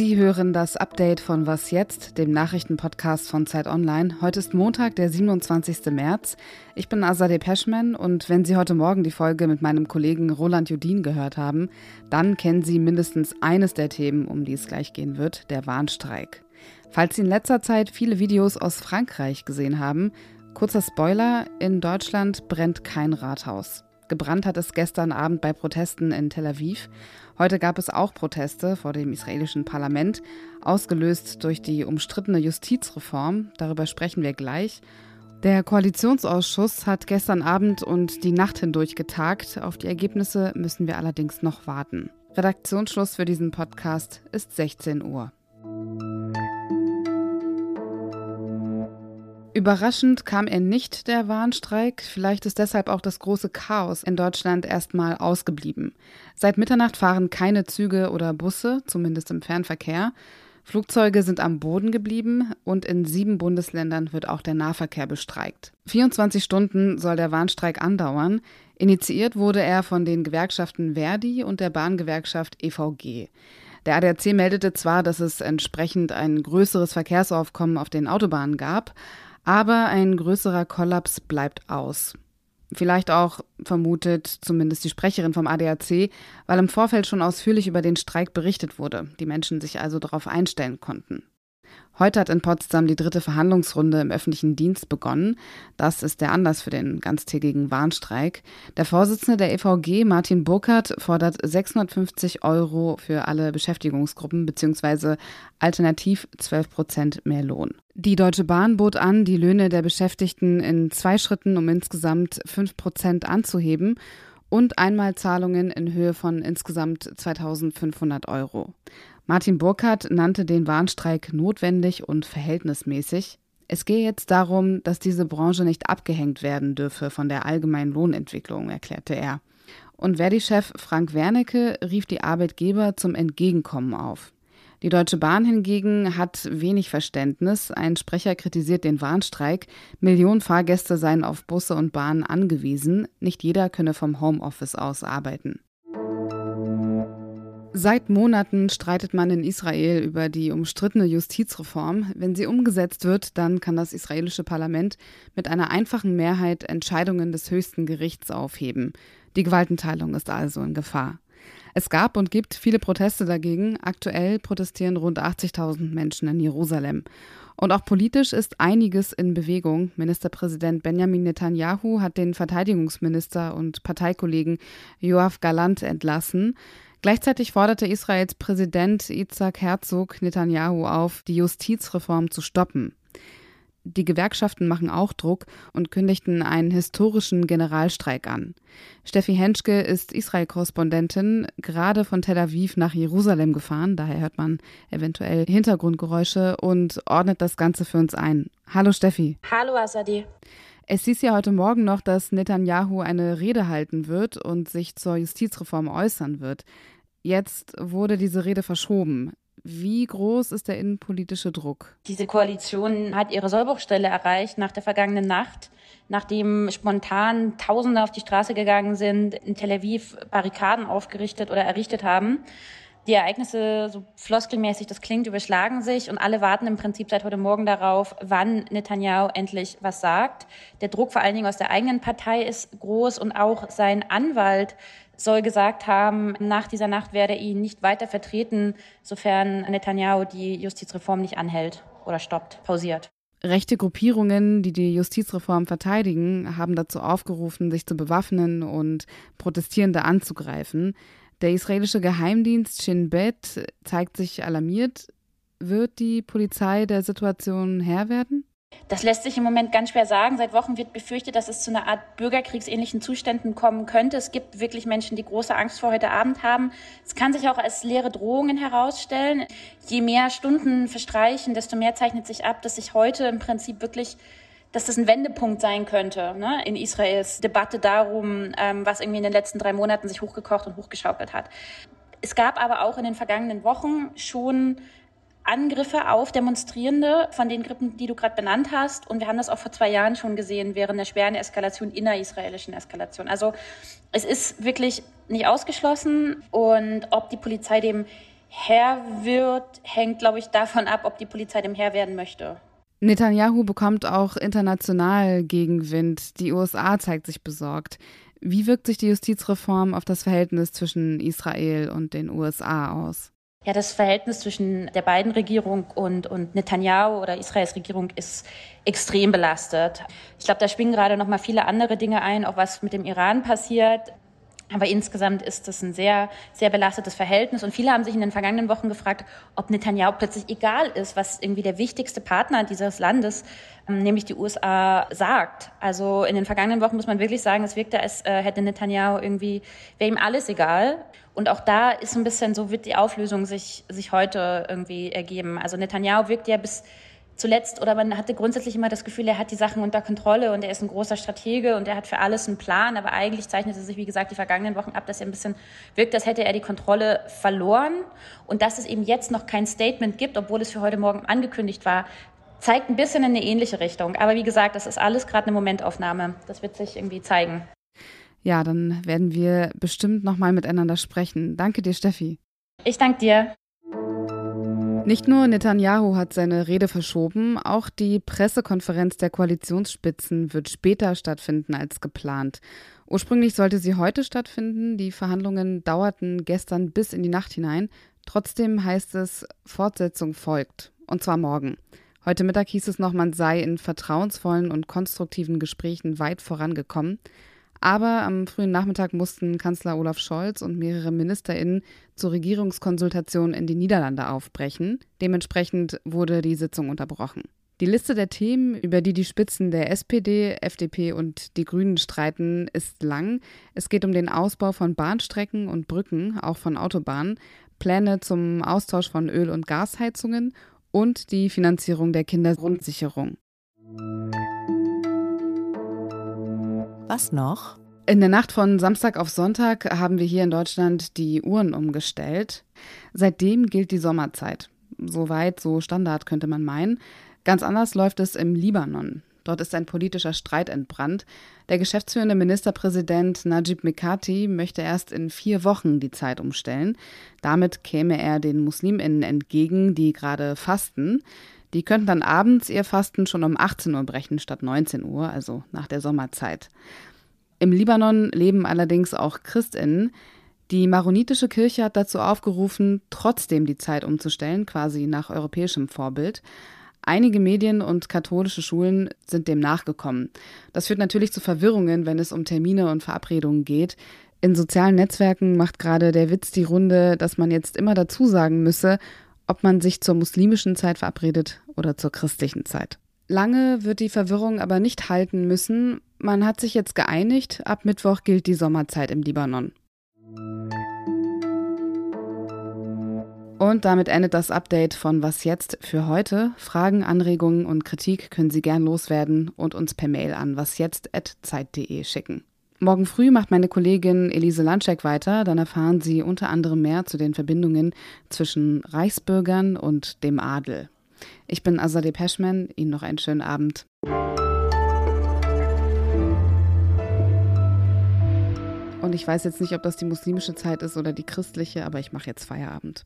Sie hören das Update von Was jetzt, dem Nachrichtenpodcast von Zeit Online. Heute ist Montag, der 27. März. Ich bin Azadeh Peschman und wenn Sie heute Morgen die Folge mit meinem Kollegen Roland Judin gehört haben, dann kennen Sie mindestens eines der Themen, um die es gleich gehen wird, der Warnstreik. Falls Sie in letzter Zeit viele Videos aus Frankreich gesehen haben, kurzer Spoiler, in Deutschland brennt kein Rathaus. Gebrannt hat es gestern Abend bei Protesten in Tel Aviv. Heute gab es auch Proteste vor dem israelischen Parlament, ausgelöst durch die umstrittene Justizreform. Darüber sprechen wir gleich. Der Koalitionsausschuss hat gestern Abend und die Nacht hindurch getagt. Auf die Ergebnisse müssen wir allerdings noch warten. Redaktionsschluss für diesen Podcast ist 16 Uhr. Überraschend kam er nicht, der Warnstreik. Vielleicht ist deshalb auch das große Chaos in Deutschland erstmal ausgeblieben. Seit Mitternacht fahren keine Züge oder Busse, zumindest im Fernverkehr. Flugzeuge sind am Boden geblieben und in sieben Bundesländern wird auch der Nahverkehr bestreikt. 24 Stunden soll der Warnstreik andauern. Initiiert wurde er von den Gewerkschaften Verdi und der Bahngewerkschaft EVG. Der ADAC meldete zwar, dass es entsprechend ein größeres Verkehrsaufkommen auf den Autobahnen gab, aber ein größerer Kollaps bleibt aus. Vielleicht auch vermutet zumindest die Sprecherin vom ADAC, weil im Vorfeld schon ausführlich über den Streik berichtet wurde, die Menschen sich also darauf einstellen konnten. Heute hat in Potsdam die dritte Verhandlungsrunde im öffentlichen Dienst begonnen. Das ist der Anlass für den ganztägigen Warnstreik. Der Vorsitzende der EVG, Martin Burkhardt, fordert 650 Euro für alle Beschäftigungsgruppen bzw. alternativ 12 Prozent mehr Lohn. Die Deutsche Bahn bot an, die Löhne der Beschäftigten in zwei Schritten um insgesamt 5 Prozent anzuheben und Einmalzahlungen in Höhe von insgesamt 2500 Euro. Martin Burkhardt nannte den Warnstreik notwendig und verhältnismäßig. Es gehe jetzt darum, dass diese Branche nicht abgehängt werden dürfe von der allgemeinen Lohnentwicklung, erklärte er. Und Verdi-Chef Frank Wernicke rief die Arbeitgeber zum Entgegenkommen auf. Die Deutsche Bahn hingegen hat wenig Verständnis. Ein Sprecher kritisiert den Warnstreik. Millionen Fahrgäste seien auf Busse und Bahnen angewiesen. Nicht jeder könne vom Homeoffice aus arbeiten. Seit Monaten streitet man in Israel über die umstrittene Justizreform. Wenn sie umgesetzt wird, dann kann das israelische Parlament mit einer einfachen Mehrheit Entscheidungen des höchsten Gerichts aufheben. Die Gewaltenteilung ist also in Gefahr. Es gab und gibt viele Proteste dagegen. Aktuell protestieren rund 80.000 Menschen in Jerusalem. Und auch politisch ist einiges in Bewegung. Ministerpräsident Benjamin Netanyahu hat den Verteidigungsminister und Parteikollegen Joachim Galant entlassen. Gleichzeitig forderte Israels Präsident Isaac Herzog Netanyahu auf, die Justizreform zu stoppen. Die Gewerkschaften machen auch Druck und kündigten einen historischen Generalstreik an. Steffi Henschke ist Israel-Korrespondentin, gerade von Tel Aviv nach Jerusalem gefahren, daher hört man eventuell Hintergrundgeräusche und ordnet das Ganze für uns ein. Hallo Steffi. Hallo Asadi. Es hieß ja heute Morgen noch, dass Netanyahu eine Rede halten wird und sich zur Justizreform äußern wird. Jetzt wurde diese Rede verschoben. Wie groß ist der innenpolitische Druck? Diese Koalition hat ihre Sollbruchstelle erreicht nach der vergangenen Nacht, nachdem spontan Tausende auf die Straße gegangen sind, in Tel Aviv Barrikaden aufgerichtet oder errichtet haben. Die Ereignisse, so floskelmäßig das klingt, überschlagen sich und alle warten im Prinzip seit heute Morgen darauf, wann Netanyahu endlich was sagt. Der Druck vor allen Dingen aus der eigenen Partei ist groß und auch sein Anwalt soll gesagt haben, nach dieser Nacht werde er ihn nicht weiter vertreten, sofern Netanyahu die Justizreform nicht anhält oder stoppt, pausiert. Rechte Gruppierungen, die die Justizreform verteidigen, haben dazu aufgerufen, sich zu bewaffnen und Protestierende anzugreifen. Der israelische Geheimdienst Shin Bet zeigt sich alarmiert. Wird die Polizei der Situation Herr werden? Das lässt sich im Moment ganz schwer sagen. Seit Wochen wird befürchtet, dass es zu einer Art bürgerkriegsähnlichen Zuständen kommen könnte. Es gibt wirklich Menschen, die große Angst vor heute Abend haben. Es kann sich auch als leere Drohungen herausstellen. Je mehr Stunden verstreichen, desto mehr zeichnet sich ab, dass sich heute im Prinzip wirklich dass das ein Wendepunkt sein könnte ne, in Israels Debatte darum, ähm, was irgendwie in den letzten drei Monaten sich hochgekocht und hochgeschaukelt hat. Es gab aber auch in den vergangenen Wochen schon Angriffe auf Demonstrierende von den Gruppen, die du gerade benannt hast. Und wir haben das auch vor zwei Jahren schon gesehen, während der schweren Eskalation, innerisraelischen Eskalation. Also es ist wirklich nicht ausgeschlossen. Und ob die Polizei dem Herr wird, hängt, glaube ich, davon ab, ob die Polizei dem Herr werden möchte. Netanyahu bekommt auch international Gegenwind. Die USA zeigt sich besorgt. Wie wirkt sich die Justizreform auf das Verhältnis zwischen Israel und den USA aus? Ja, das Verhältnis zwischen der beiden Regierung und, und Netanyahu oder Israels Regierung ist extrem belastet. Ich glaube, da schwingen gerade noch mal viele andere Dinge ein, auch was mit dem Iran passiert. Aber insgesamt ist es ein sehr, sehr belastetes Verhältnis. Und viele haben sich in den vergangenen Wochen gefragt, ob Netanyahu plötzlich egal ist, was irgendwie der wichtigste Partner dieses Landes, ähm, nämlich die USA, sagt. Also in den vergangenen Wochen muss man wirklich sagen, es wirkte, als äh, hätte Netanyahu irgendwie, wäre ihm alles egal. Und auch da ist ein bisschen, so wird die Auflösung sich, sich heute irgendwie ergeben. Also Netanyahu wirkt ja bis zuletzt oder man hatte grundsätzlich immer das Gefühl, er hat die Sachen unter Kontrolle und er ist ein großer Stratege und er hat für alles einen Plan. Aber eigentlich zeichnete sich, wie gesagt, die vergangenen Wochen ab, dass er ein bisschen wirkt, als hätte er die Kontrolle verloren. Und dass es eben jetzt noch kein Statement gibt, obwohl es für heute Morgen angekündigt war, zeigt ein bisschen in eine ähnliche Richtung. Aber wie gesagt, das ist alles gerade eine Momentaufnahme. Das wird sich irgendwie zeigen. Ja, dann werden wir bestimmt nochmal miteinander sprechen. Danke dir, Steffi. Ich danke dir. Nicht nur Netanyahu hat seine Rede verschoben, auch die Pressekonferenz der Koalitionsspitzen wird später stattfinden als geplant. Ursprünglich sollte sie heute stattfinden, die Verhandlungen dauerten gestern bis in die Nacht hinein. Trotzdem heißt es, Fortsetzung folgt, und zwar morgen. Heute Mittag hieß es noch, man sei in vertrauensvollen und konstruktiven Gesprächen weit vorangekommen. Aber am frühen Nachmittag mussten Kanzler Olaf Scholz und mehrere MinisterInnen zur Regierungskonsultation in die Niederlande aufbrechen. Dementsprechend wurde die Sitzung unterbrochen. Die Liste der Themen, über die die Spitzen der SPD, FDP und die Grünen streiten, ist lang. Es geht um den Ausbau von Bahnstrecken und Brücken, auch von Autobahnen, Pläne zum Austausch von Öl- und Gasheizungen und die Finanzierung der Kindergrundsicherung. Was noch? In der Nacht von Samstag auf Sonntag haben wir hier in Deutschland die Uhren umgestellt. Seitdem gilt die Sommerzeit. Soweit, so Standard könnte man meinen. Ganz anders läuft es im Libanon. Dort ist ein politischer Streit entbrannt. Der geschäftsführende Ministerpräsident Najib Mikati möchte erst in vier Wochen die Zeit umstellen. Damit käme er den Musliminnen entgegen, die gerade fasten. Die könnten dann abends ihr Fasten schon um 18 Uhr brechen statt 19 Uhr, also nach der Sommerzeit. Im Libanon leben allerdings auch Christinnen. Die maronitische Kirche hat dazu aufgerufen, trotzdem die Zeit umzustellen, quasi nach europäischem Vorbild. Einige Medien und katholische Schulen sind dem nachgekommen. Das führt natürlich zu Verwirrungen, wenn es um Termine und Verabredungen geht. In sozialen Netzwerken macht gerade der Witz die Runde, dass man jetzt immer dazu sagen müsse, ob man sich zur muslimischen Zeit verabredet oder zur christlichen Zeit. Lange wird die Verwirrung aber nicht halten müssen. Man hat sich jetzt geeinigt, ab Mittwoch gilt die Sommerzeit im Libanon. Und damit endet das Update von Was jetzt für heute. Fragen, Anregungen und Kritik können Sie gern loswerden und uns per Mail an wasjetzt.zeit.de schicken. Morgen früh macht meine Kollegin Elise Landscheck weiter. Dann erfahren Sie unter anderem mehr zu den Verbindungen zwischen Reichsbürgern und dem Adel. Ich bin Azadeh Peschman. Ihnen noch einen schönen Abend. Und ich weiß jetzt nicht, ob das die muslimische Zeit ist oder die christliche, aber ich mache jetzt Feierabend.